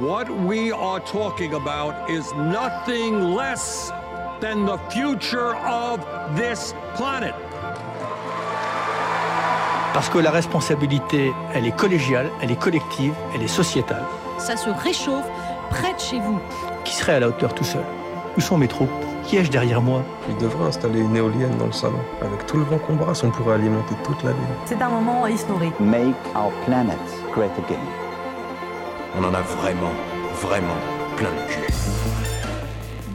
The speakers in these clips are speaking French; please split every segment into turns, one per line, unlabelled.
What we are talking about is nothing less than the future of this planet.
Parce que la responsabilité, elle est collégiale, elle est collective, elle est sociétale.
Ça se réchauffe près de chez vous.
Qui serait à la hauteur tout seul? Où sont mes troupes? Qui ai-je derrière moi?
Il devrait installer une éolienne dans le salon. Avec tout le vent qu'on brasse, on pourrait alimenter toute la ville.
C'est un moment historique.
Make our planet great again.
On en a vraiment, vraiment plein le cul.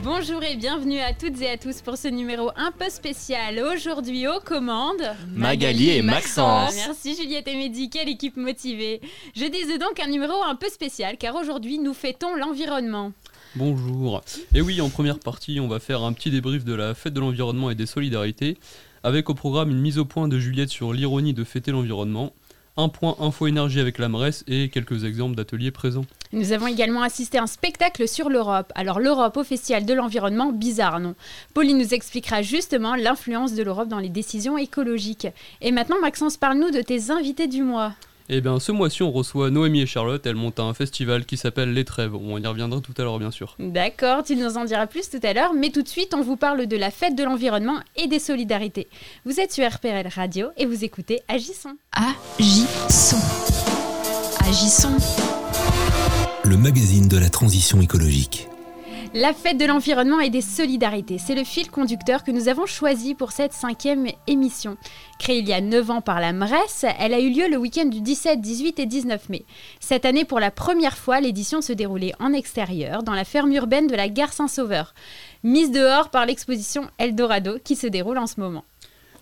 Bonjour et bienvenue à toutes et à tous pour ce numéro un peu spécial. Aujourd'hui aux commandes,
Magali et Maxence.
Merci Juliette et Mehdi, quelle équipe motivée. Je disais donc un numéro un peu spécial car aujourd'hui nous fêtons l'environnement.
Bonjour. Et oui, en première partie, on va faire un petit débrief de la fête de l'environnement et des solidarités, avec au programme une mise au point de Juliette sur l'ironie de fêter l'environnement, un point info énergie avec la MRES et quelques exemples d'ateliers présents.
Nous avons également assisté à un spectacle sur l'Europe. Alors l'Europe au Festival de l'environnement, bizarre non? Pauline nous expliquera justement l'influence de l'Europe dans les décisions écologiques. Et maintenant Maxence, parle-nous de tes invités du mois.
Eh bien, ce mois-ci, on reçoit Noémie et Charlotte. Elles montent un festival qui s'appelle Les Trêves. On y reviendra tout à l'heure, bien sûr.
D'accord, tu nous en diras plus tout à l'heure. Mais tout de suite, on vous parle de la fête de l'environnement et des solidarités. Vous êtes sur RPRL Radio et vous écoutez Agissons.
Agissons. Agissons.
Le magazine de la transition écologique.
La fête de l'environnement et des solidarités, c'est le fil conducteur que nous avons choisi pour cette cinquième émission. Créée il y a 9 ans par la MRES, elle a eu lieu le week-end du 17, 18 et 19 mai. Cette année, pour la première fois, l'édition se déroulait en extérieur, dans la ferme urbaine de la gare Saint-Sauveur, mise dehors par l'exposition Eldorado qui se déroule en ce moment.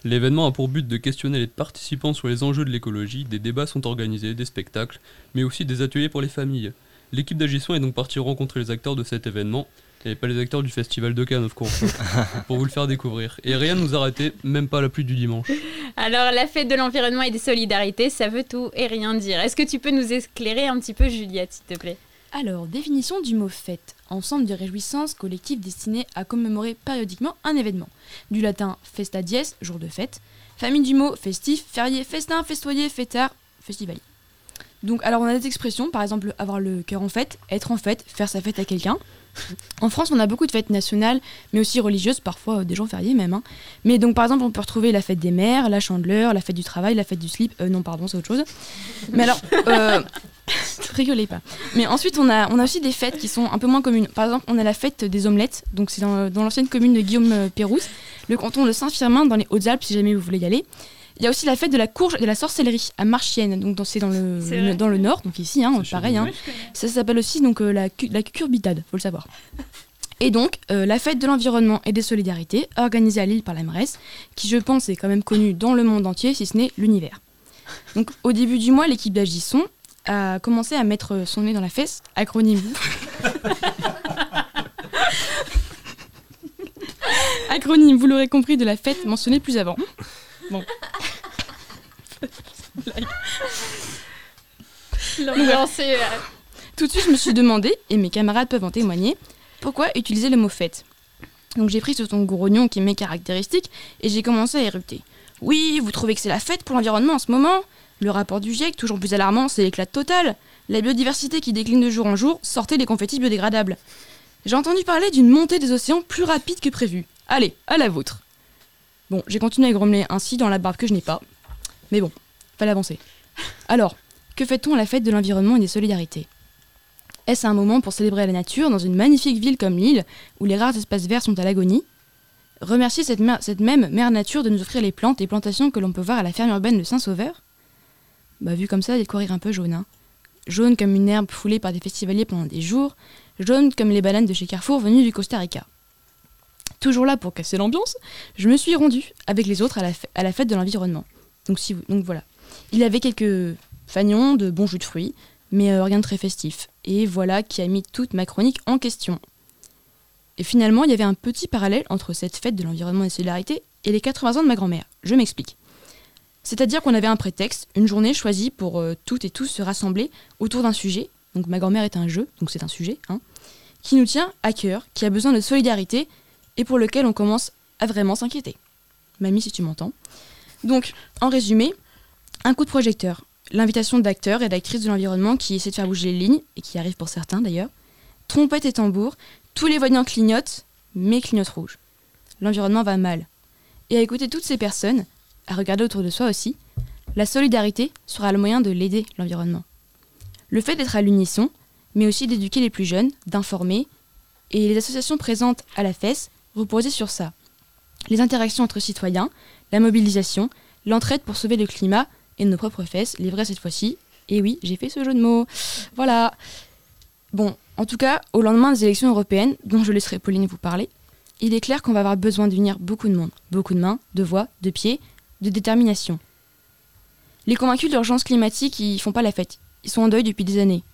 L'événement a pour but de questionner les participants sur les enjeux de l'écologie, des débats sont organisés, des spectacles, mais aussi des ateliers pour les familles. L'équipe d'Agisson est donc partie rencontrer les acteurs de cet événement, et pas les acteurs du festival de Cannes, of course, pour vous le faire découvrir. Et rien ne nous a arrêté, même pas la pluie du dimanche.
Alors, la fête de l'environnement et des solidarités, ça veut tout et rien dire. Est-ce que tu peux nous éclairer un petit peu, Juliette, s'il te plaît?
Alors, définition du mot fête. Ensemble de réjouissances collectives destinées à commémorer périodiquement un événement. Du latin festa dies, jour de fête. Famille du mot festif, férié, festin, festoyer, fêtard, festivalier. Donc, alors on a des expressions, par exemple avoir le cœur en fête, être en fête, faire sa fête à quelqu'un. En France, on a beaucoup de fêtes nationales, mais aussi religieuses, parfois euh, des jours fériés même. hein. Mais donc, par exemple, on peut retrouver la fête des mères, la chandeleur, la fête du travail, la fête du slip. Euh, non, pardon, c'est autre chose. Mais alors, euh, rigolez pas. Mais ensuite, on a, on a aussi des fêtes qui sont un peu moins communes. Par exemple, on a la fête des omelettes, donc c'est dans, dans l'ancienne commune de Guillaume-Pérouse, le canton de Saint-Firmin, dans les Hautes-Alpes, si jamais vous voulez y aller. Il y a aussi la fête de la courge et de la sorcellerie à Marchienne, donc dans- c'est dans le,
C'est
le-
vrai.
dans le nord, donc ici, hein, pareil. hein. Ça s'appelle aussi donc euh, la, cu- la cucurbitade, faut le savoir. Et donc, euh, la fête de l'environnement et des solidarités, organisée à Lille par la MRES, qui je pense est quand même connue dans le monde entier, si ce n'est l'univers. Donc, au début du mois, l'équipe d'Agisson a commencé à mettre son nez dans la fesse, acronyme. acronyme, vous l'aurez compris, de la fête mentionnée plus avant. Bon.
L'ambiance est, euh,
Tout de suite, je me suis demandé, et mes camarades peuvent en témoigner, pourquoi utiliser le mot fête? Donc j'ai pris ce ton grognon qui est mes caractéristiques et j'ai commencé à érupter. Oui, vous trouvez que c'est la fête pour l'environnement en ce moment? Le rapport du GIEC, toujours plus alarmant, c'est l'éclat total. La biodiversité qui décline de jour en jour, sortez les confettis biodégradables. J'ai entendu parler d'une montée des océans plus rapide que prévu. Allez, à la vôtre. Bon, j'ai continué à grommeler ainsi dans la barbe que je n'ai pas. Mais bon, fallait avancer. Alors, que fait-on à la fête de l'environnement et des solidarités? Est-ce un moment pour célébrer la nature dans une magnifique ville comme Lille, où les rares espaces verts sont à l'agonie? Remercier cette, même mère nature de nous offrir les plantes et plantations que l'on peut voir à la ferme urbaine de Saint-Sauveur? Bah vu comme ça, il y a de quoi rire un peu jaune. Hein. Jaune comme une herbe foulée par des festivaliers pendant des jours, jaune comme les bananes de chez Carrefour venues du Costa Rica. Toujours là pour casser l'ambiance, je me suis rendue avec les autres à la, fête de l'environnement. Donc voilà. Il y avait quelques fagnons de bons jus de fruits, mais euh, rien de très festif. Et voilà qui a mis toute ma chronique en question. Et finalement, il y avait un petit parallèle entre cette fête de l'environnement et de solidarité et les 80 ans de ma grand-mère. Je m'explique. C'est-à-dire qu'on avait un prétexte, une journée choisie pour euh, toutes et tous se rassembler autour d'un sujet. Donc ma grand-mère est un jeu, donc c'est un sujet, hein, qui nous tient à cœur, qui a besoin de solidarité et pour lequel on commence à vraiment s'inquiéter. Mamie, si tu m'entends. Donc, en résumé, un coup de projecteur, l'invitation d'acteurs et d'actrices de l'environnement qui essaient de faire bouger les lignes, et qui arrivent pour certains d'ailleurs. Trompette et tambour, tous les voyants clignotent, mais clignotent rouge. L'environnement va mal. Et à écouter toutes ces personnes, à regarder autour de soi aussi, la solidarité sera le moyen de l'aider, l'environnement. Le fait d'être à l'unisson, mais aussi d'éduquer les plus jeunes, d'informer, et les associations présentes à la FES reposaient sur ça. Les interactions entre citoyens, la mobilisation, l'entraide pour sauver le climat et nos propres fesses, les vraies cette fois-ci. Et oui, j'ai fait ce jeu de mots. Voilà. Bon, en tout cas, au lendemain des élections européennes, dont je laisserai Pauline vous parler, il est clair qu'on va avoir besoin d'unir beaucoup de monde, beaucoup de mains, de voix, de pieds, de détermination. Les convaincus de l'urgence climatique, ils font pas la fête. Ils sont en deuil depuis des années.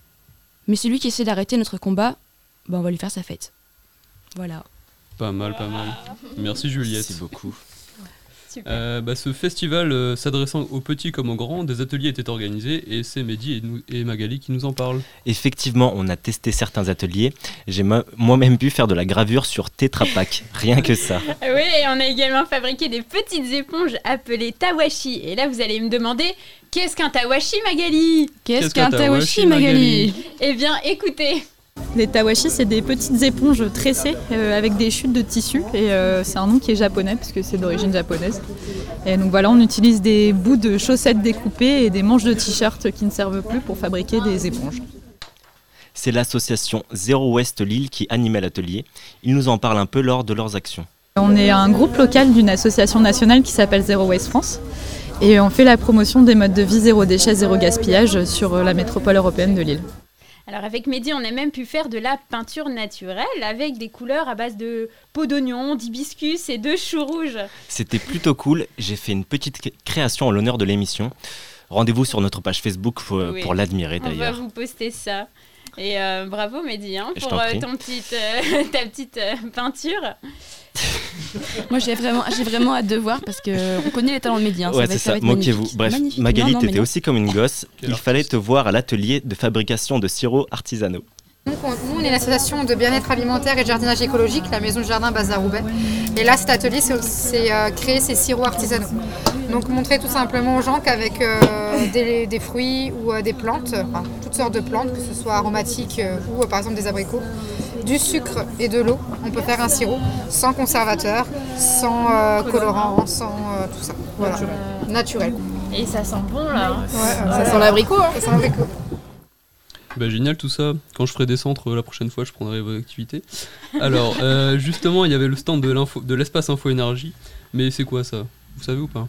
Mais celui qui essaie d'arrêter notre combat, ben on va lui faire sa fête. Voilà.
Pas mal, pas mal. Merci Juliette.
Merci beaucoup.
Euh, bah, ce festival euh, s'adressant aux petits comme aux grands, des ateliers étaient organisés et c'est Mehdi et, nous- et Magali qui nous en parlent.
Effectivement, on a testé certains ateliers. J'ai mo- moi-même pu faire de la gravure sur Tetra Pak. Rien que ça.
Oui, et on a également fabriqué des petites éponges appelées tawashi. Et là, vous allez me demander, qu'est-ce qu'un tawashi, Magali?
Qu'est-ce qu'un tawashi, Magali?
Eh bien, écoutez.
Les tawashi, c'est des petites éponges tressées euh, avec des chutes de tissu. Et euh, c'est un nom qui est japonais, puisque c'est d'origine japonaise. Et donc voilà, on utilise des bouts de chaussettes découpées et des manches de t-shirts qui ne servent plus pour fabriquer des éponges.
C'est l'association Zéro Ouest Lille qui animait l'atelier. Ils nous en parlent un peu lors de leurs actions.
On est un groupe local d'une association nationale qui s'appelle Zero Waste France. Et on fait la promotion des modes de vie zéro déchet, zéro gaspillage sur la métropole européenne de Lille.
Alors avec Mehdi, on a même pu faire de la peinture naturelle avec des couleurs à base de peau d'oignon, d'hibiscus et de choux rouges.
C'était plutôt cool. J'ai fait une petite cré- création en l'honneur de l'émission. Rendez-vous sur notre page Facebook pour,
Oui.
pour l'admirer
On va
d'ailleurs.
vous poster ça. Et euh, bravo Mehdi hein, pour euh,
prie.
ton petite, euh, ta petite euh, peinture.
Moi, j'ai vraiment, j'ai vraiment hâte de voir parce que on connaît les talents de médias.
Ouais, c'est ça, moquez-vous. Bref, Magali, t'étais aussi comme une gosse. Il fallait te voir à l'atelier de fabrication de sirops artisanaux.
Donc, on- nous, on est une association de bien-être alimentaire et de jardinage écologique, la Maison de Jardin Bazar Roubaix. Et là, cet atelier, c'est euh, créer ces sirops artisanaux. Donc, montrer tout simplement aux gens qu'avec euh, des, des fruits ou euh, des plantes, enfin, toutes sortes de plantes, que ce soit aromatiques euh, ou euh, par exemple des abricots, du sucre et de l'eau, on peut faire un sirop sans conservateur, sans euh, colorant, sans euh, tout ça. Voilà. Naturel.
Et ça sent bon là. hein.
ça sent l'abricot. Ça sent l'abricot.
Bah, génial tout ça. Quand je ferai des centres euh, la prochaine fois, je prendrai vos activités. Alors, euh, justement, il y avait le stand de l'info- de l'espace info énergie. Mais c'est quoi ça? Vous savez ou pas?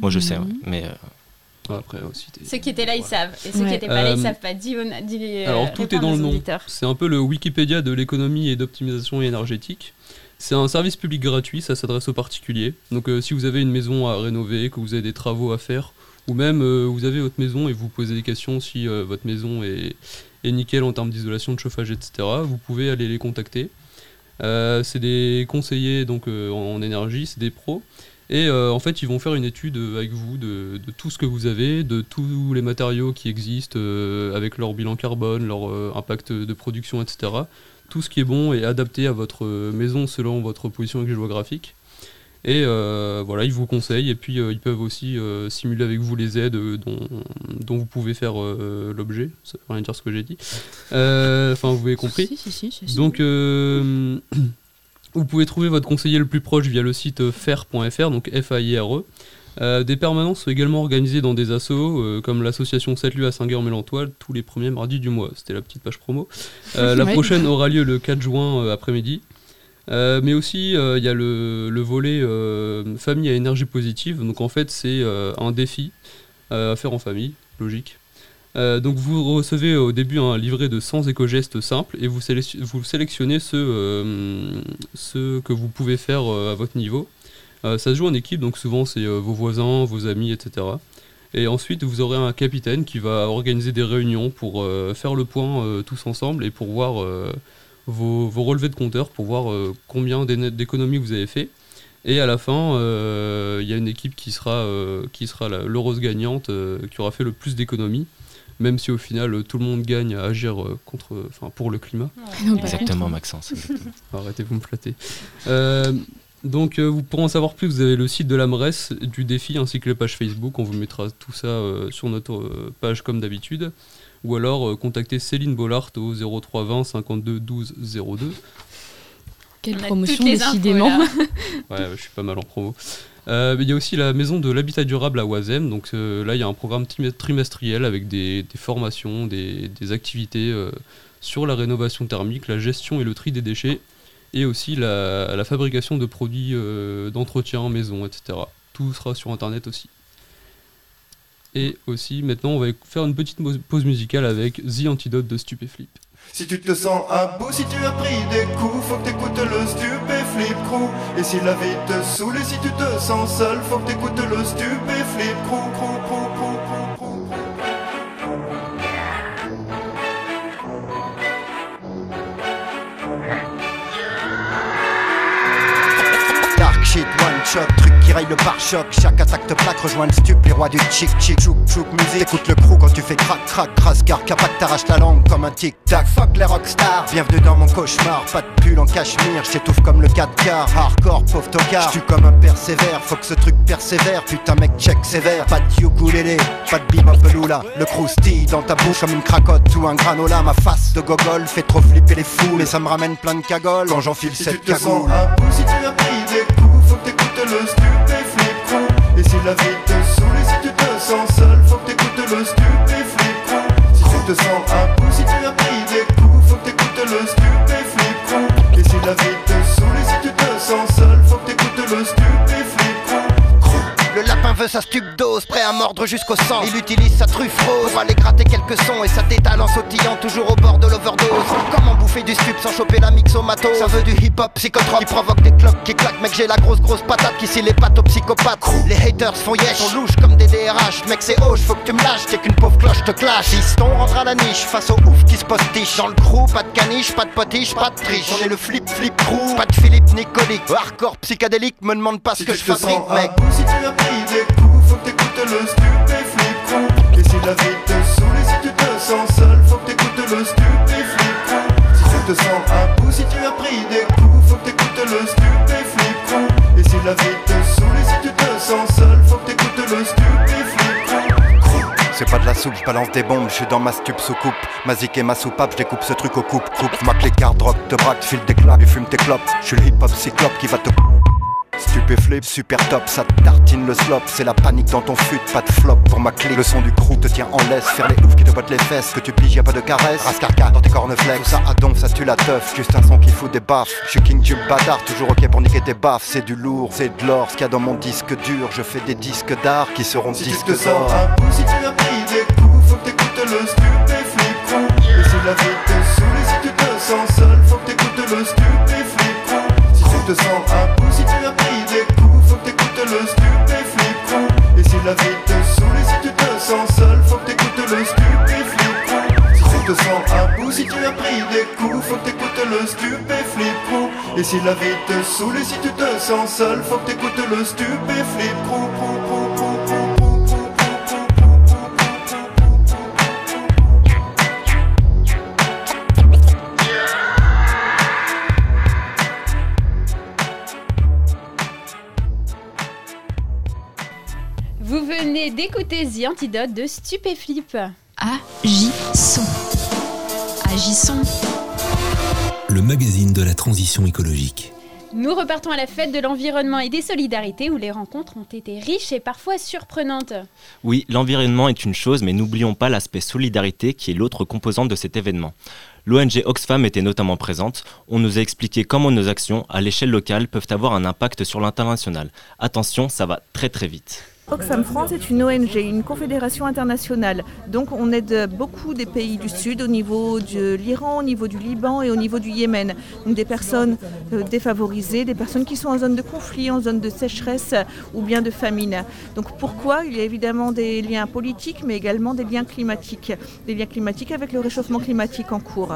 Moi, je sais, ouais, mais. euh,
Après aussi.
Ceux qui étaient là, ils savent. Et ceux qui n'étaient pas là, ils savent pas. Dis, dis les, euh,
Alors tout est dans le nom.
auditeurs.
C'est un peu le Wikipédia de l'économie et d'optimisation énergétique. C'est un service public gratuit, ça s'adresse aux particuliers. Donc euh, si vous avez une maison à rénover, que vous avez des travaux à faire, ou même euh, vous avez votre maison et vous posez des questions si euh, votre maison est, nickel en termes d'isolation, de chauffage, etc., vous pouvez aller les contacter. Euh, c'est des conseillers donc en, énergie, c'est des pros. Et en fait, ils vont faire une étude avec vous de, de tout ce que vous avez, de tous les matériaux qui existent, avec leur bilan carbone, leur impact de production, etc. Tout ce qui est bon et adapté à votre maison selon votre position géographique. Et euh, voilà, ils vous conseillent et puis euh, ils peuvent aussi euh, simuler avec vous les aides dont, dont vous pouvez faire l'objet. Ça veut rien dire ce que j'ai dit. Enfin, vous avez compris.
Si, si, si, si, si.
Donc, vous pouvez trouver votre conseiller le plus proche via le site fer.fr, donc F-A-I-R-E. Euh, des permanences sont également organisées dans des assos, comme l'association 7 lieux à Saint-Guerre-Mélentois, tous les premiers mardis du mois. C'était la petite page promo. La prochaine aura lieu le 4 juin après-midi. Euh, mais aussi, euh, il y a le, le volet euh, famille à énergie positive. Donc, en fait, c'est un défi à faire en famille, logique. Donc vous recevez au début un livret de 100 éco-gestes simples et vous, vous sélectionnez ceux, ceux que vous pouvez faire à votre niveau. Ça se joue en équipe, donc souvent c'est vos voisins, vos amis, etc. Et ensuite vous aurez un capitaine qui va organiser des réunions pour faire le point tous ensemble et pour voir vos, vos relevés de compteur, pour voir euh, combien d'économies vous avez fait. Et à la fin, euh, il y a une équipe qui sera, euh, qui sera la- l'heureuse gagnante, euh, qui aura fait le plus d'économies, même si au final tout le monde gagne à agir euh, contre, enfin pour le climat.
Exactement, Maxence. exactement.
Arrêtez, vous me flattez. Euh, Donc euh, vous pourrez en savoir plus, vous avez le site de la MRES, du défi ainsi que la page Facebook, on vous mettra tout ça euh, sur notre euh, page comme d'habitude. Ou alors euh, contactez Céline Bollard au 0320 52 12 02.
Quelle promotion, décidément.
Ouais, je suis pas mal en promo. Euh, il y a aussi la maison de l'habitat durable à Oisem. Donc euh, là, il y a un programme trimestriel avec des, des formations, des, des activités euh, sur la rénovation thermique, la gestion et le tri des déchets, et aussi la, la fabrication de produits euh, d'entretien en maison, etc. Tout sera sur Internet aussi. Et aussi, maintenant, on va faire une petite pause musicale avec The Antidote de Stupéflip.
Si tu te sens à bout, si tu as pris des coups, faut que t'écoutes le stupéflip crew. Et si la vie te saoule, et si tu te sens seul, faut que t'écoutes le stupéflip crew, crew, crew, crew, crew, crew.
Dark shit, one shot, truc qui raille le pare-choc. Chaque attaque te plaque, rejoins le stup, les rois du chic chic. Chouk chouk musique, écoute le crew quand tu fais crac crac. Crasse car capac t'arrache la langue comme un tic tac. Fuck les rockstars, bienvenue dans mon cauchemar. Pas de pull en cachemire, j'étouffe comme le 4 quarts. Hardcore, pauvre tocard, j'suis comme un persévère. Faut que ce truc persévère, putain mec check sévère. Pas de ukulélé, pas de bim là. Le croustille dans ta bouche comme une cracotte ou un granola. Ma face de gogol fait trop flipper les fous. Mais ça me ramène plein de cagoles quand j'enfile
Si
cette
tu te sens
cagoule.
si tu as pris des coups, la vie te saoule, et si tu te sens seul, faut que t'écoutes le crew. Si tu te sens à bout, si tu as pris des coups, faut que t'écoutes le stupéflip crew. Et si la vie te saoule, et si tu te sens seul, faut que t'écoutes le.
Le lapin veut sa stup dose, prêt à mordre jusqu'au sang. Il utilise sa truffe rose pour aller gratter quelques sons et sa tétale en sautillant toujours au bord de l'overdose. Bouffer du stup sans choper la mixomato Ça veut du hip hop psychotrope qui provoque des cloques qui claquent. Mec, j'ai la grosse grosse patate qui scie les pattes aux psychopathes. Les haters font yesh, sont louches comme des DRH. Mec, c'est hoche, faut que tu me lâches, t'es qu'une pauvre cloche te clash. Fiston rentre à la niche face au ouf qui se postiche. Dans le crew, pas de caniche, pas de potiche, pas de triche. On est le flip flip crew, pas de Philippe Nicolique. Hardcore psychédélique, me demande pas ce
Si
que je
te
fabrique, mec.
si tu as pris des coups, faut que t'écoutes le stupéflip crew. Et si la vie te saoule, et si tu te sens seul, la
soupe, je balance des bombes, je suis dans ma stup sous coupe. Ma zik et ma soupape, je découpe ce truc au coupe, coupe. Ma clé carte, drogue, te braque, file des claques, et fume tes clopes. Je suis le hip hop cyclope qui va te. Stupéflip, super top, ça tartine le slop. C'est la panique dans ton fut, pas de flop pour ma clé. Le son du crew te tient en laisse, faire les oufs qui te bottent les fesses. Que tu piges, y a pas de caresse. Rascarca dans tes corneflex, tout ça à donf, ça tue la teuf. Juste un son qui fout des baffes. Je suis king du bâtard, toujours ok pour niquer tes baffes. C'est du lourd, c'est de l'or. Ce qu'il y a dans mon disque dur, je fais des disques d'art qui seront
Si
disques d'or.
Si la vie te saoule, et si tu te sens seul, faut que t'écoutes le stupéflip.
Vous venez d'écouter The Antidote de Stupéflip.
Agissons. Agissons.
Le magazine de la transition écologique.
Nous repartons à la fête de l'environnement et des solidarités où les rencontres ont été riches et parfois surprenantes.
Oui, l'environnement est une chose, mais n'oublions pas l'aspect solidarité qui est l'autre composante de cet événement. L'ONG Oxfam était notamment présente. On nous a expliqué comment nos actions, à l'échelle locale, peuvent avoir un impact sur l'international. Attention, ça va très très vite.
Oxfam France est une ONG, une confédération internationale. Donc on aide beaucoup des pays du Sud au niveau de l'Iran, au niveau du Liban et au niveau du Yémen. Donc des personnes euh, défavorisées, des personnes qui sont en zone de conflit, en zone de sécheresse euh, ou bien de famine. Donc pourquoi? Il y a évidemment des liens politiques mais également des liens climatiques. Des liens climatiques avec le réchauffement climatique en cours.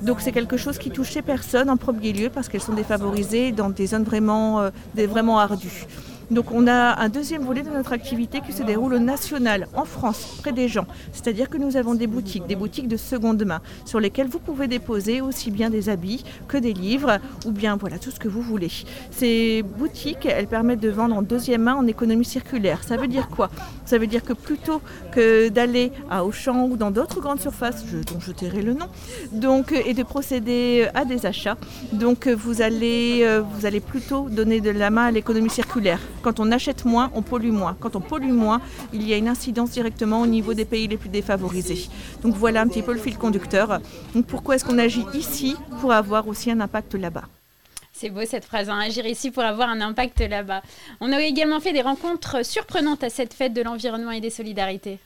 Donc c'est quelque chose qui touche ces personnes en premier lieu parce qu'elles sont défavorisées dans des zones vraiment, euh, vraiment ardues. Donc on a un deuxième volet de notre activité qui se déroule au national, en France, près des gens. C'est-à-dire que nous avons des boutiques, des boutiques de seconde main, sur lesquelles vous pouvez déposer aussi bien des habits que des livres, ou bien voilà tout ce que vous voulez. Ces boutiques, elles permettent de vendre en deuxième main en économie circulaire. Ça veut dire quoi? Ça veut dire que plutôt que d'aller à Auchan ou dans d'autres grandes surfaces, dont je tairai le nom, donc, et de procéder à des achats, donc euh, vous allez plutôt donner de la main à l'économie circulaire. Quand on achète moins, on pollue moins. Quand on pollue moins, il y a une incidence directement au niveau des pays les plus défavorisés. Donc voilà un petit peu le fil conducteur. Donc pourquoi est-ce qu'on agit ici pour avoir aussi un impact là-bas
c'est beau cette phrase, hein, agir ici pour avoir un impact là-bas. On a également fait des rencontres surprenantes à cette fête de l'environnement et des solidarités.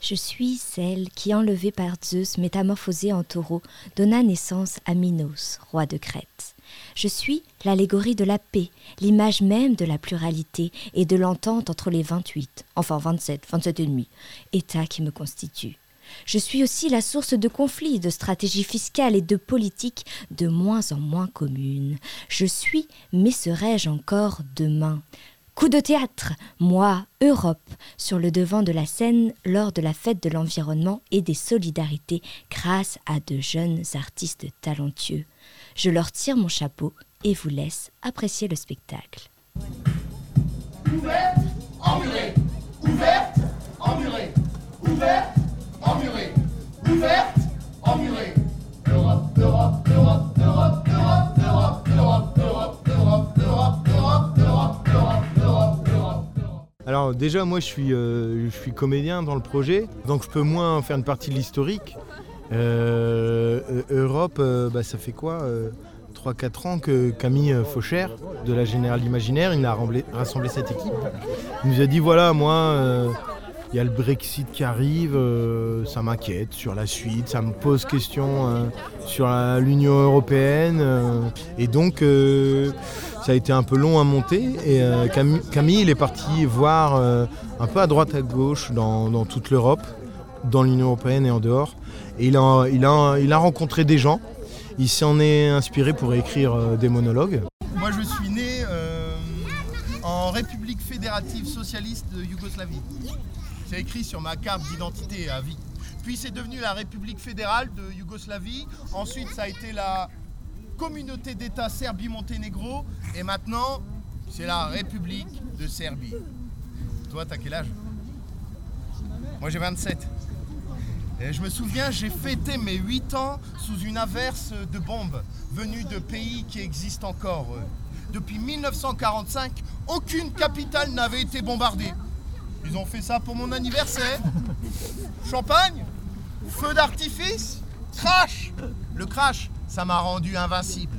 Je suis celle qui, enlevée par Zeus, métamorphosée en taureau, donna naissance à Minos, roi de Crète. Je suis l'allégorie de la paix, l'image même de la pluralité et de l'entente entre les 28, enfin 27, 27 et États qui me constituent. Je suis aussi la source de conflits, de stratégies fiscales et de politiques de moins en moins communes. Je suis, mais serai-je encore demain? Coup de théâtre, moi, Europe, sur le devant de la scène lors de la fête de l'environnement et des solidarités grâce à de jeunes artistes talentueux. Je leur tire mon chapeau et vous laisse apprécier le spectacle.
Ouverte, emmurée. Ouverte, emmurée. Ouverte, emmurée. Ouverte, emmurée. Europe, Europe, Europe, Europe, Europe, Europe, Europe, Europe, Europe, Europe, Europe, Europe, Europe, Europe, Europe.
Alors déjà moi je suis, euh, je suis comédien dans le projet, donc je peux moins faire une partie de l'historique. Euh, euh, Europe, euh, bah, ça fait quoi 3-4 ans que Camille Faucher de la Générale Imaginaire, il a rassemblé, cette équipe. Il nous a dit voilà moi euh, il y a le Brexit qui arrive, euh, ça m'inquiète sur la suite, ça me pose question euh, sur l'Union européenne. euh, et donc, euh, ça a été un peu long à monter. Et euh, Camille, il est parti voir euh, un peu à droite, à gauche, dans toute l'Europe, dans l'Union européenne et en dehors. Et il a, rencontré des gens. Il s'en est inspiré pour écrire euh, des monologues.
Moi, je suis né euh, en République fédérative socialiste de Yougoslavie. C'est écrit sur ma carte d'identité à vie. Puis c'est devenu la République fédérale de Yougoslavie. Ensuite, ça a été la communauté d'État Serbie-Monténégro. Et maintenant, c'est la République de Serbie. Toi, t'as quel âge? Moi, j'ai 27. Et je me souviens, j'ai fêté mes 8 ans sous une averse de bombes venues de pays qui existent encore. Depuis 1945, aucune capitale n'avait été bombardée. Ils ont fait ça pour mon anniversaire. Champagne, feu d'artifice, crash. Le crash, ça m'a rendu invincible.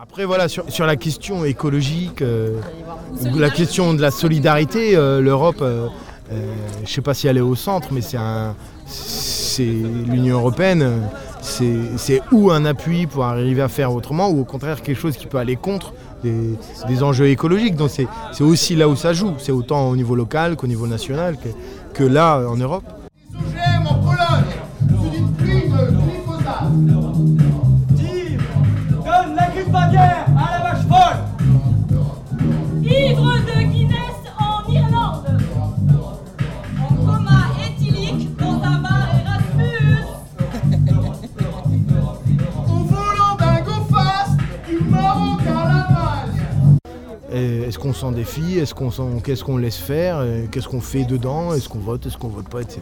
Après, voilà, sur, sur la question écologique, euh, ou la question de la solidarité, euh, l'Europe, euh, euh, je ne sais pas si elle est au centre, mais c'est un, l'Union européenne, c'est ou un appui pour arriver à faire autrement, ou au contraire quelque chose qui peut aller contre des, enjeux écologiques. Donc c'est aussi là où ça joue. C'est autant au niveau local qu'au niveau national, que là en Europe. Est-ce qu'on s'en défie? Est-ce qu'on s'en- Qu'est-ce qu'on laisse faire? Euh, Qu'est-ce qu'on fait dedans? Est-ce qu'on vote? Est-ce qu'on vote pas? Etc.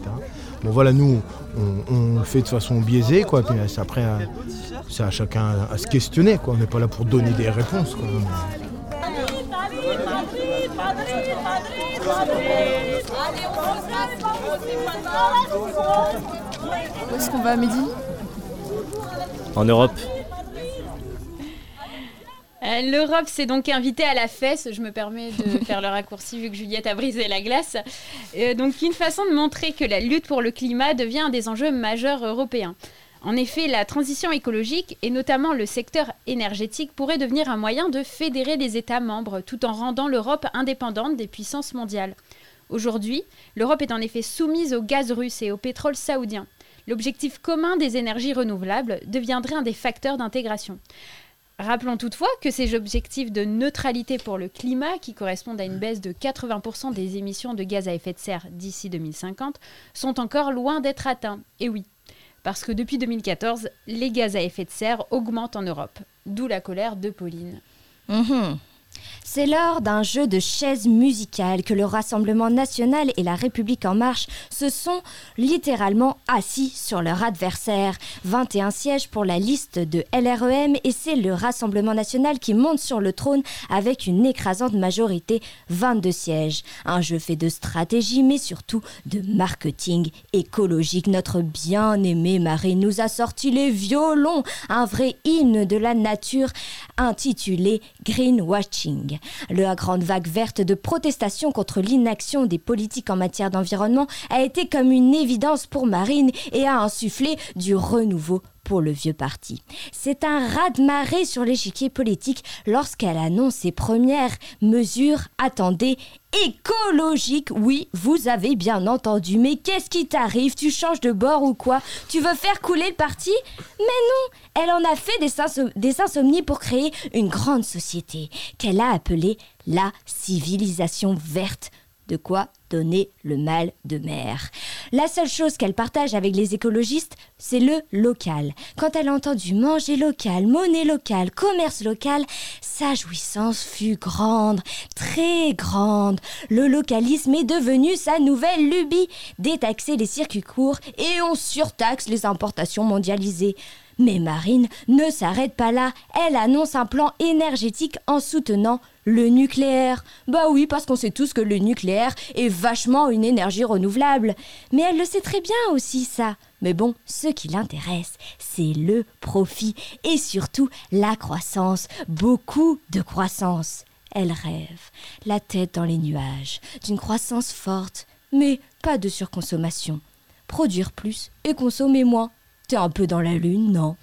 Bon voilà, nous, on, on le fait de façon biaisée, quoi. Puis c'est après, à- c'est à chacun à se questionner, quoi. On n'est pas là pour donner des réponses, quoi.
Où est-ce qu'on va à midi
En Europe,
Euh, L'Europe s'est donc invitée à la fesse. Je me permets de faire le raccourci vu que Juliette a brisé la glace. Euh, donc une façon de montrer que la lutte pour le climat devient un des enjeux majeurs européens. En effet, la transition écologique, et notamment le secteur énergétique, pourrait devenir un moyen de fédérer les États membres tout en rendant l'Europe indépendante des puissances mondiales. Aujourd'hui, l'Europe est en effet soumise au gaz russe et au pétrole saoudien. L'objectif commun des énergies renouvelables deviendrait un des facteurs d'intégration. Rappelons toutefois que ces objectifs de neutralité pour le climat, qui correspondent à une baisse de 80% des émissions de gaz à effet de serre d'ici 2050, sont encore loin d'être atteints. Et oui, parce que depuis 2014, les gaz à effet de serre augmentent en Europe, d'où la colère de Pauline.
Mhm. C'est lors d'un jeu de chaises musicales que le Rassemblement national et la République en marche se sont littéralement assis sur leur adversaire. 21 sièges pour la liste de LREM et c'est le Rassemblement national qui monte sur le trône avec une écrasante majorité, 22 sièges. Un jeu fait de stratégie mais surtout de marketing écologique. Notre bien-aimée Marine nous a sorti les violons, un vrai hymne de la nature intitulé Greenwashing. La grande vague verte de protestation contre l'inaction des politiques en matière d'environnement a été comme une évidence pour Marine et a insufflé du renouveau pour le vieux parti. C'est un raz-de-marée sur l'échiquier politique lorsqu'elle annonce ses premières mesures, attendez, écologiques. Oui, vous avez bien entendu, mais qu'est-ce qui t'arrive? Tu changes de bord ou quoi? Tu veux faire couler le parti? Mais non Elle en a fait des insomnies pour créer une grande société qu'elle a appelée la civilisation verte. De quoi donner le mal de mer. La seule chose qu'elle partage avec les écologistes, c'est le local. Quand elle a entendu manger local, monnaie locale, commerce local, sa jouissance fut grande, très grande. Le localisme est devenu sa nouvelle lubie. Détaxer les circuits courts et on surtaxe les importations mondialisées. Mais Marine ne s'arrête pas là. Elle annonce un plan énergétique en soutenant le nucléaire. Bah oui, parce qu'on sait tous que le nucléaire est vachement une énergie renouvelable. Mais elle le sait très bien aussi, ça. Mais bon, ce qui l'intéresse, c'est le profit et surtout la croissance. Beaucoup de croissance. Elle rêve, la tête dans les nuages, d'une croissance forte, mais pas de surconsommation. Produire plus et consommer moins. T'es un peu dans la lune, non?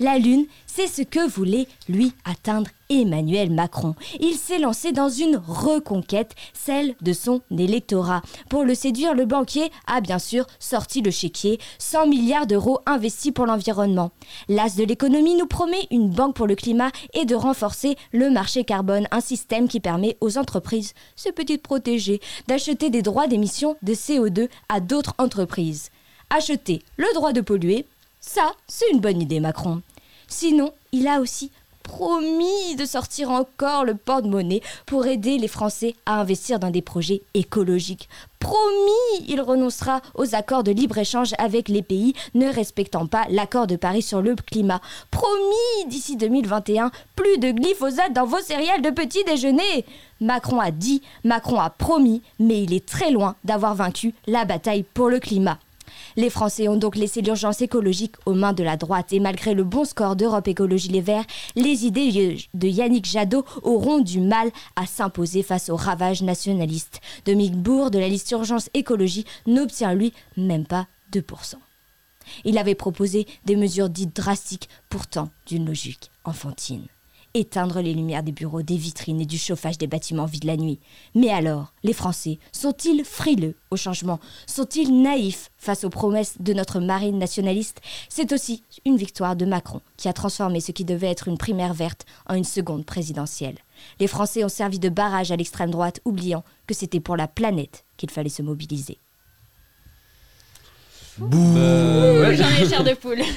La lune, c'est ce que voulait lui atteindre Emmanuel Macron. Il s'est lancé dans une reconquête, celle de son électorat. Pour le séduire, le banquier a bien sûr sorti le chéquier, 100 milliards d'euros investis pour l'environnement. L'as de l'économie nous promet une banque pour le climat et de renforcer le marché carbone, un système qui permet aux entreprises, ces petites protégées, d'acheter des droits d'émission de CO2 à d'autres entreprises. Acheter le droit de polluer, ça, c'est une bonne idée, Macron. Sinon, il a aussi promis de sortir encore le porte-monnaie pour aider les Français à investir dans des projets écologiques. Promis, il renoncera aux accords de libre-échange avec les pays ne respectant pas l'accord de Paris sur le climat. Promis, d'ici 2021, plus de glyphosate dans vos céréales de petit déjeuner. Macron a dit, Macron a promis, mais il est très loin d'avoir vaincu la bataille pour le climat. Les Français ont donc laissé l'urgence écologique aux mains de la droite et malgré le bon score d'Europe Écologie Les Verts, les idées de Yannick Jadot auront du mal à s'imposer face aux ravages nationalistes. Dominique Bourg de la liste Urgence Écologie n'obtient lui même pas 2%. Il avait proposé des mesures dites drastiques, pourtant d'une logique enfantine éteindre les lumières des bureaux, des vitrines et du chauffage des bâtiments vides la nuit. Mais alors, les Français sont-ils frileux au changement? Sont-ils naïfs face aux promesses de notre marine nationaliste? C'est aussi une victoire de Macron qui a transformé ce qui devait être une primaire verte en une seconde présidentielle. Les Français ont servi de barrage à l'extrême droite, oubliant que c'était pour la planète qu'il fallait se mobiliser.
Bouh ouais.
J'en ai chair de poule.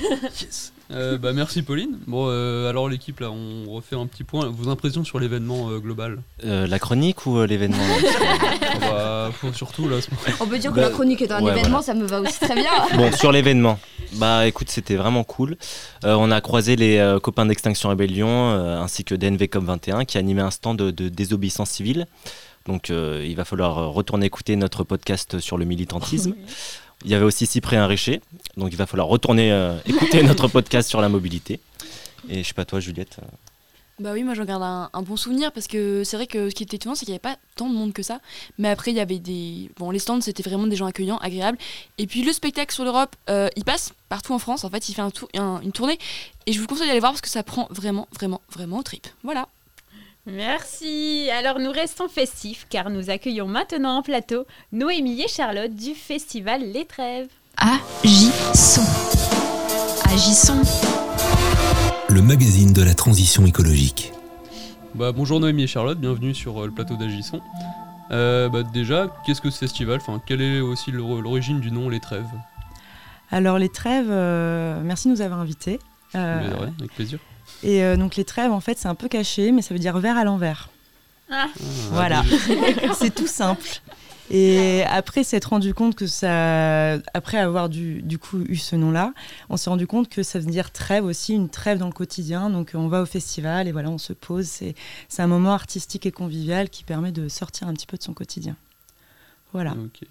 Euh, bah, merci Pauline. Bon, euh, alors l'équipe là, on refait un petit point. Vos impressions sur l'événement euh, global?
Euh, La chronique ou euh, l'événement?
Bah, faut surtout là.
On peut dire que la chronique est un
ouais,
événement,
voilà.
ça me va aussi très bien.
Bon, sur l'événement, bah écoute, c'était vraiment cool. Euh, on a croisé les euh, copains d'Extinction Rebellion ainsi ainsi que DNV COP 21 qui animaient un stand de, de désobéissance civile. Donc euh, il va falloir retourner écouter notre podcast sur le militantisme. Il y avait aussi Cyprien Richer, donc il va falloir retourner euh, écouter notre podcast sur la mobilité. Et je sais pas toi Juliette. euh,
Bah oui, moi j'en garde un, un bon souvenir parce que c'est vrai que ce qui était étonnant, c'est qu'il n'y avait pas tant de monde que ça. Mais après, il y avait des. Bon, les stands, c'était vraiment des gens accueillants, agréables. Et puis le spectacle sur l'Europe, euh, il passe partout en France. En fait, il fait un tour, un- une tournée. Et je vous conseille d'aller voir parce que ça prend vraiment, vraiment, vraiment au trip. Voilà.
Merci. Alors nous restons festifs car nous accueillons maintenant en plateau Noémie et Charlotte du festival Les Trèves.
Agissons. Agissons.
le magazine de la transition écologique.
Bah, bonjour Noémie et Charlotte, bienvenue sur euh, le plateau d'Agisson. Euh, bah, déjà, qu'est-ce que ce festival? Enfin, Quelle est aussi l'or- l'origine du nom Les Trêves?
Alors les trêves, euh, merci de nous avoir invités. Euh,
Avec plaisir.
et euh, donc les trêves, en fait, c'est un peu caché, mais ça veut dire verre à l'envers.
Ah.
Voilà,
déjà.
c'est tout simple. Et après s'être rendu compte que ça, après avoir du, du coup eu ce nom-là, on s'est rendu compte que ça veut dire trêve aussi, une trêve dans le quotidien. Donc on va au festival et voilà, on se pose. C'est, c'est un moment artistique et convivial qui permet de sortir un petit peu de son quotidien. Voilà.
Ok.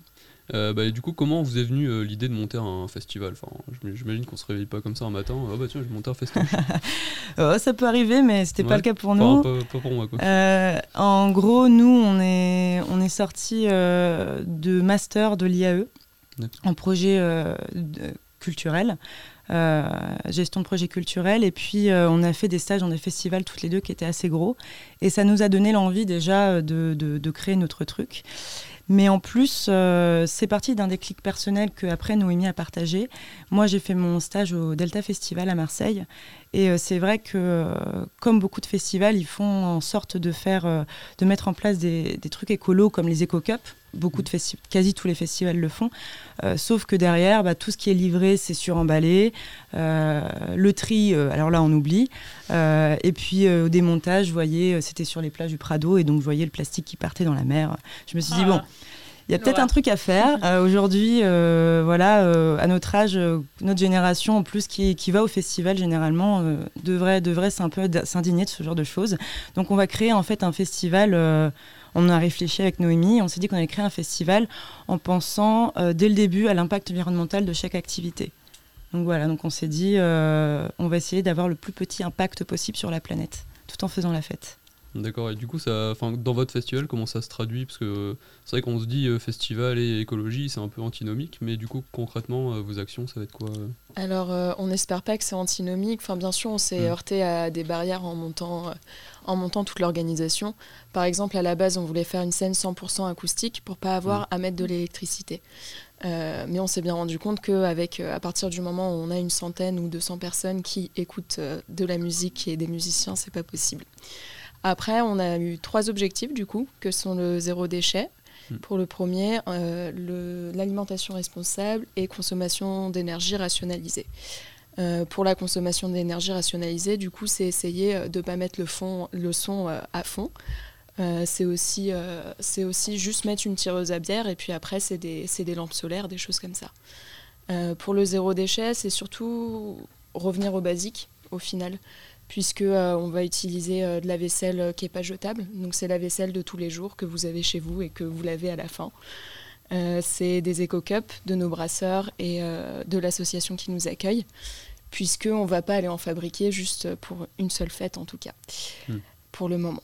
Euh, bah, du coup, comment vous est venue euh, l'idée de monter un festival? Enfin, j'im- J'imagine qu'on se réveille pas comme ça un matin. Ah bah tiens, je vais monter un festival.
Oh, ça peut arriver, mais c'était pas
Ouais.
le cas pour
Enfin,
nous.
pas- pas pour moi, quoi.
Euh, en gros, nous, on est, on est euh, de master de l'IAE en projet de- culturel, euh, gestion de projet culturel, et puis euh, on a fait des stages dans des festivals toutes les deux qui étaient assez gros, et ça nous a donné l'envie déjà de, de- de créer notre truc. Mais en plus, euh, c'est parti d'un déclic personnel que après Noémie a partagé. Moi, j'ai fait mon stage au Delta Festival à Marseille. Et euh, c'est vrai que, euh, comme beaucoup de festivals, ils font en sorte de faire, euh, de mettre en place des, des trucs écolos comme les. Beaucoup de festivals, quasi tous les festivals le font. Euh, sauf que derrière, bah, tout ce qui est livré, c'est suremballé. Euh, le tri, euh, alors là, on oublie. Et puis au démontage, vous voyez, c'était sur les plages du Prado, et donc je voyais le plastique qui partait dans la mer. Je me suis dit,
Ah.
bon, il y a peut-être un truc à faire. Euh, Aujourd'hui, euh, voilà, euh, à notre âge, notre génération en plus qui, qui va au festival généralement devrait, devrait un peu d- s'indigner de ce genre de choses. Donc on va créer en fait un festival. on a réfléchi avec Noémie, on s'est dit qu'on allait créer un festival en pensant dès le début à l'impact environnemental de chaque activité. Donc voilà, donc on s'est dit, on va essayer d'avoir le plus petit impact possible sur la planète, tout en faisant la fête.
D'accord, et du coup, ça, dans votre festival, comment ça se traduit? Parce que euh, c'est vrai qu'on se dit euh, festival et écologie, c'est un peu antinomique, mais du coup, concrètement, euh, vos actions, ça va être quoi euh?
Alors, on n'espère pas que c'est antinomique. Enfin, bien sûr, on s'est
Mm.
heurté à des barrières en montant, en montant toute l'organisation. Par exemple, à la base, on voulait faire une scène 100% acoustique pour pas avoir à mettre de l'électricité. Mais on s'est bien rendu compte qu'avec, à partir du moment où on a une centaine ou 200 personnes qui écoutent de la musique et des musiciens, c'est pas possible. Après, on a eu trois objectifs du coup, que sont le zéro déchet. Pour le premier, euh, l'alimentation responsable et consommation d'énergie rationalisée. Euh, pour la consommation d'énergie rationalisée, du coup, c'est essayer euh, de ne pas mettre le, fond, le son euh, à fond. C'est aussi, aussi juste mettre une tireuse à bière et puis après, c'est des, des lampes solaires, des choses comme ça. Pour le zéro déchet, c'est surtout revenir au basique au final, puisque euh, on va utiliser euh, de la vaisselle euh, qui n'est pas jetable. Donc c'est la vaisselle de tous les jours que vous avez chez vous et que vous lavez à la fin. Euh, c'est des éco-cups de nos brasseurs et euh, de l'association qui nous accueille, puisqu'on ne va pas aller en fabriquer juste pour une seule fête en tout cas,
Hmm.
pour le moment.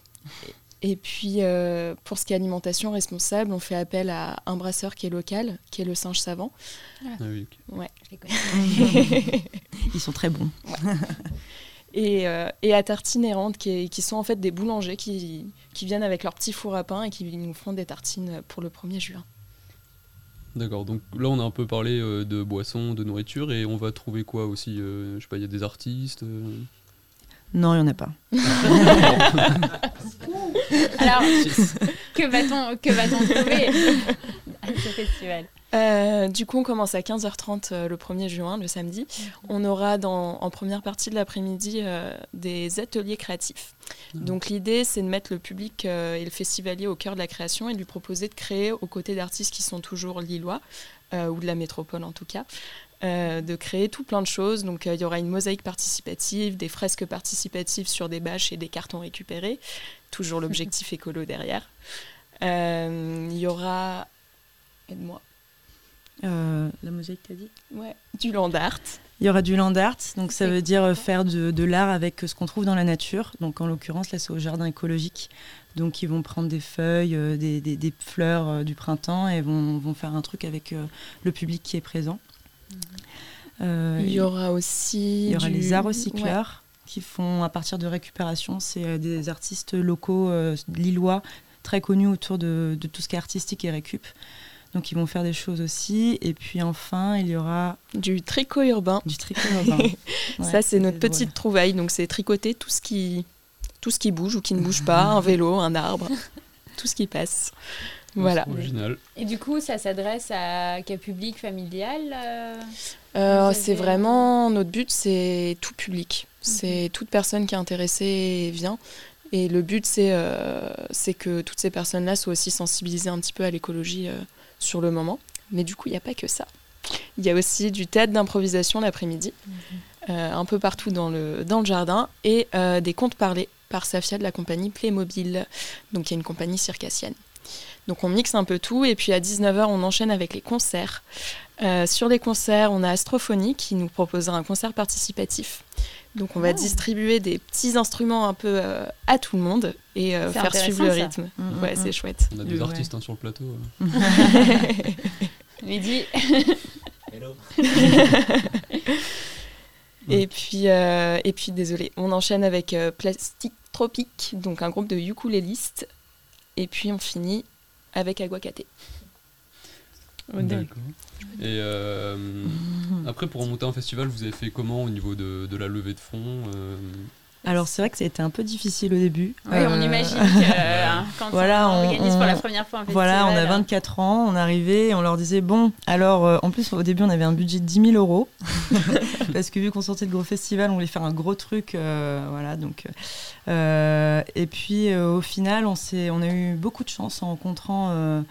Et puis, euh, pour ce qui est alimentation responsable, on fait appel à un brasseur qui est local, qui est le Singe Savant.
Ah oui,
Ouais.
Ils sont très bons.
Ouais. Et, euh, et à Tartines Errantes, qui, sont en fait des boulangers qui, qui viennent avec leur petit four à pain et qui nous font des tartines pour le 1er juin.
D'accord, donc là, on a un peu parlé euh, de boissons, de nourriture, et on va trouver quoi aussi euh, Je sais pas, il y a des artistes euh,
Non, il n'y en a pas.
Alors, que va-t-on que va-t-on trouver? À ce festival
Euh, du coup, on commence à 15h30 euh, le 1er juin, le samedi. On aura dans, en première partie de l'après-midi euh, des ateliers créatifs. Donc l'idée, c'est de mettre le public et le festivalier au cœur de la création et de lui proposer de créer aux côtés d'artistes qui sont toujours lillois, ou de la métropole en tout cas, euh, de créer tout plein de choses. Donc euh, il y aura une mosaïque participative, des fresques participatives sur des bâches et des cartons récupérés, toujours l'objectif écolo derrière. Euh, Il y aura... Aide-moi.
Euh, la mosaïque, t'as dit
Ouais, du land art.
Il y aura du land art, donc ça veut dire euh, faire de, de l'art avec euh, ce qu'on trouve dans la nature. Donc en l'occurrence, là, c'est au jardin écologique. Donc ils vont prendre des feuilles, euh, des, des- des fleurs euh, du printemps et vont, vont faire un truc avec le public qui est présent. Euh,
Il y aura aussi
Il y aura
du-
les arts recycleurs qui font à partir de récupération. C'est des artistes locaux lillois très connus autour de, de tout ce qui est artistique et récup. Donc ils vont faire des choses aussi. Et puis enfin, il y aura
du tricot urbain.
Du tricot urbain.
Ça, c'est notre petite trouvaille. Donc c'est tricoter tout ce qui tout ce qui bouge ou qui ne bouge pas, un vélo, un arbre, tout ce qui passe. Voilà.
Original.
Et du coup, ça s'adresse à quel public familial euh,
Euh, c'est
avez-
vraiment notre but, c'est tout public. C'est toute personne qui est intéressée vient. Et le but, c'est euh, c'est que toutes ces personnes-là soient aussi sensibilisées un petit peu à l'écologie euh, sur le moment. Mais du coup, il n'y a pas que ça. Il y a aussi du théâtre d'improvisation l'après-midi, euh, un peu partout dans le, dans le jardin, et euh, des contes parlés par Safia de la compagnie Playmobil, donc qui est une compagnie circassienne. Donc on mixe un peu tout, et puis à 19h, on enchaîne avec les concerts. Euh, sur les concerts, on a Astrophonie qui nous proposera un concert participatif. Donc on va distribuer des petits instruments un peu euh, à tout le monde et euh, faire suivre le
ça.
rythme.
Mm,
ouais,
mm,
c'est
mm.
chouette.
On a des
Ouais.
artistes hein, sur le plateau. euh.
Mehdi.
Et puis, euh, et puis désolé, on enchaîne avec euh, Plastic Tropique, donc un groupe de ukulélistes. Et puis on finit avec Aguacate.
D'accord. Et euh, après, pour monter un festival, vous avez fait comment au niveau de, de la levée de fonds euh,
Alors c'est vrai que ça a été un peu difficile au début.
Oui, on imagine que euh, quand
voilà,
on
on-
organise pour la première fois un festival.
Voilà, on a 24 ans, on arrivait, et on leur disait bon, alors euh, en plus au début on avait un budget de 10 000 euros parce que vu qu'on sortait de gros festival, on voulait faire un gros truc, euh, voilà donc. euh, et puis euh, au final, on s'est, on a eu beaucoup de chance en rencontrant.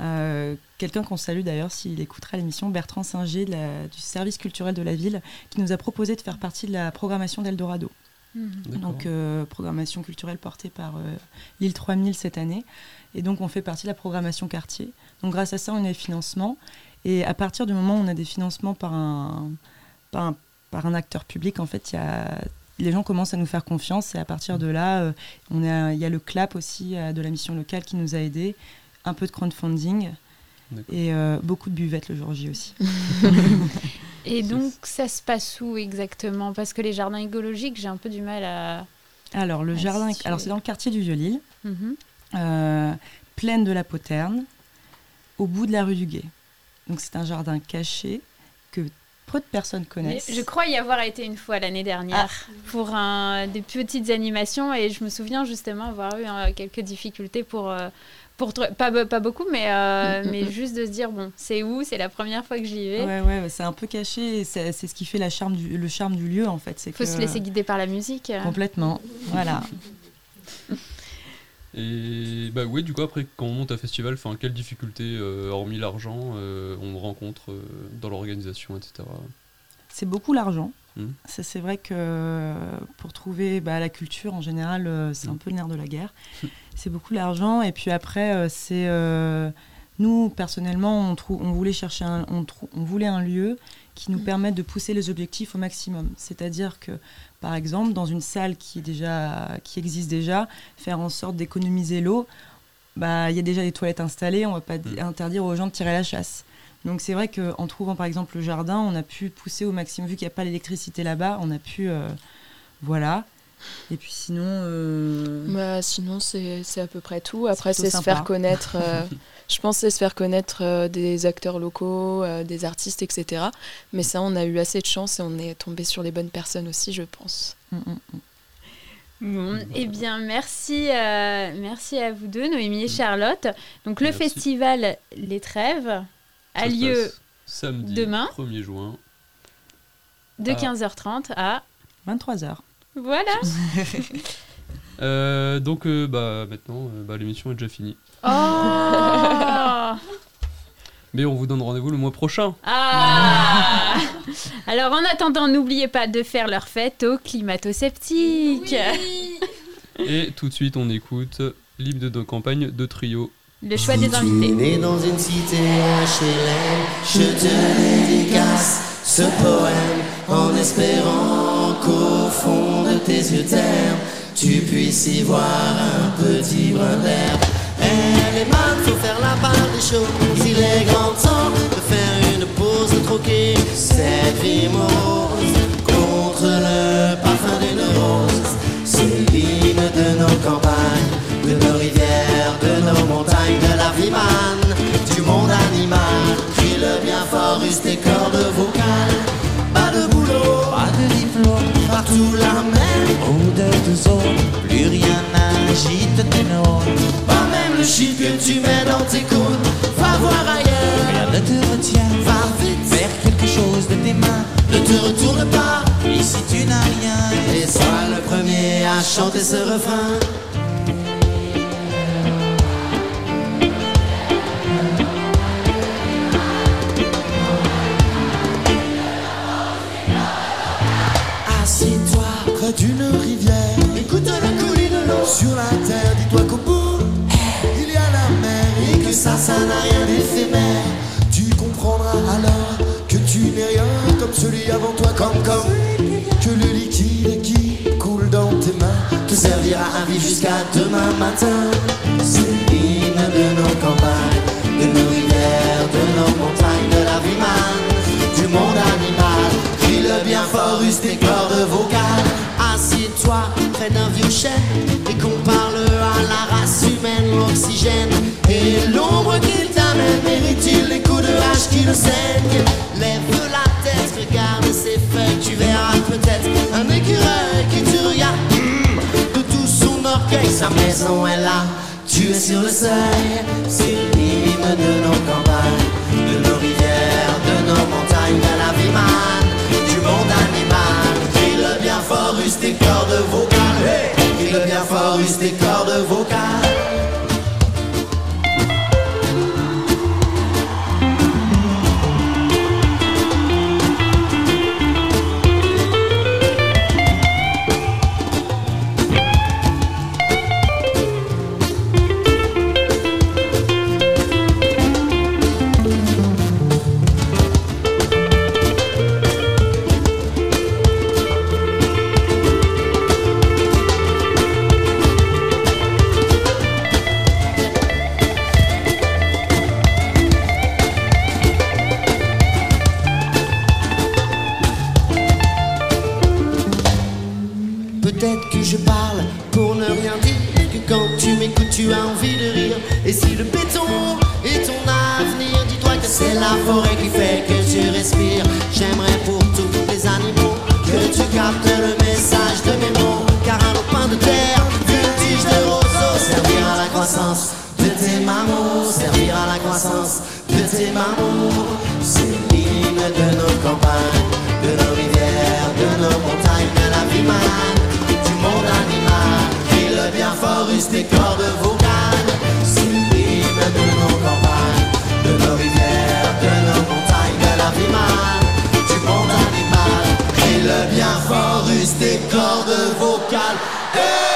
Euh, Quelqu'un qu'on salue d'ailleurs s'il écoutera l'émission, Bertrand Singer de la- du service culturel de la ville, qui nous a proposé de faire partie de la programmation d'Eldorado.
Mhm.
Donc, euh, programmation culturelle portée par euh, l'île 3000 cette année. Et donc, on fait partie de la programmation quartier. Donc, grâce à ça, on a des financements. Et à partir du moment où on a des financements par un, par un, par un acteur public, en fait, il y a, les gens commencent à nous faire confiance. Et à partir de là, euh, on a, il y a le CLAP aussi euh, de la mission locale qui nous a aidés. Un peu de crowdfunding. Et euh, beaucoup de buvettes le jour J aussi.
Et donc, ça se passe où exactement? Parce que les jardins écologiques, j'ai un peu du mal à.
Alors, le
à
jardin,
situer.
alors c'est dans le quartier du Vieux-Lille, euh, plaine de la Poterne, au bout de la rue du Guet. Donc, c'est un jardin caché que peu de personnes connaissent.
Je crois y avoir été une fois l'année dernière
Ah.
pour un, des petites animations et je me souviens justement avoir eu euh, quelques difficultés pour. euh, pour pas, pas beaucoup, mais, euh, mais juste de se dire bon, c'est où? C'est la première fois que j'y vais.
Ouais, ouais, c'est un peu caché c'est c'est ce qui fait la charme du, le charme du lieu en fait. Il
faut se laisser guider par la musique. euh.
Complètement, voilà.
Et bah oui, du coup, après, quand on monte un festival, enfin, quelles difficultés, euh, hormis l'argent, euh, on rencontre euh, dans l'organisation, etc.
C'est beaucoup l'argent. Ça, c'est vrai que pour trouver bah, la culture en général, c'est un peu le nerf de la guerre. c'est beaucoup l'argent. Et puis après, euh, c'est euh, nous personnellement, on, trou- on voulait chercher, un, on, trou- on voulait un lieu qui nous permette de pousser les objectifs au maximum. C'est-à-dire que, par exemple, dans une salle qui est déjà, qui existe déjà, faire en sorte d'économiser l'eau. Bah, il y a déjà des toilettes installées, on va pas di- interdire aux gens de tirer la chasse. Donc c'est vrai qu'en trouvant par exemple le jardin, on a pu pousser au maximum, vu qu'il n'y a pas l'électricité là-bas, on a pu... euh, voilà. Et puis sinon... euh,
Bah, sinon, c'est c'est à peu près tout. Après, c'est se faire connaître. euh, je pense que c'est se faire connaître euh, des acteurs locaux, euh, des artistes, etc. Mais ça, on a eu assez de chance et on est tombé sur les bonnes personnes aussi, je pense.
Mm, mm, mm.
Bon, eh bien, merci, euh, merci à vous deux, Noémie et Charlotte. Donc, le
Merci.
festival Les Trêves a
Ça
lieu
samedi
demain.
1er juin.
de
Ah.
15h30 à
23h.
Voilà.
Euh, donc, euh, bah, maintenant, euh, bah, l'émission est déjà finie.
Oh
Mais on vous donne rendez-vous le mois prochain.
Ah Alors, en attendant, n'oubliez pas de faire leur fête aux climato-sceptiques.
Et tout de suite, on écoute Libre de nos campagnes de trio.
Le choix des invités.
né dans une cité HLM, je te dédicace ce poème en espérant qu'au fond de tes yeux ternes, tu puisses y voir un petit brin d'herbe. Elle est mal, faut faire la part des choses. Il est grand temps de faire une pause, de troquer cette vie morose contre le parfum d'une rose. C'est l'hymne de nos campagnes, de nos rivières, de nos montagnes, de la vie manne, du monde animal. russes des cordes vocales. Partout la même odeur de zone. Plus rien n'agite tes neurones, pas même le shit que tu mets dans tes cônes. Va voir ailleurs, rien ne te retient. Va vite, faire quelque chose de tes mains. Ne te retourne pas, ici tu n'as rien. Et sois le premier à chanter ce refrain. Sur la terre. Dis-toi qu'au bout, il y a la mer. Et que ça, ça n'a rien d'éphémère. Tu comprendras alors que tu n'es rien comme celui avant toi. Comme, comme que le liquide qui coule dans tes mains te servira à vivre jusqu'à demain matin. C'est l'hymne de nos campagnes, de nos rivières, de nos montagnes, de la vie manne, du monde animal. Crie le bien fort, use tes cordes vocales. Assieds-toi près d'un vieux chêne et l'ombre qu'il t'amène. Mérite-t-il les coups de hache qui le saignent? Lève la tête, regarde ses feuilles, tu verras peut-être un écureuil qui te regarde. Hmm, De tout son orgueil, sa maison est là. Tu es sur le seuil, c'est l'hymne de nos campagnes, de nos rivières, de nos montagnes, de la vie manne, du monde animal. Crie le bien fort, use tes cordes vocales. Hey Crie le bien fort, use tes cordes vocales. Peut-être que tes cordes vocales l'hymne de nos campagnes De nos rivières, de nos montagnes De la vie manne du monde animal Crie le bien fort, tes cordes vocales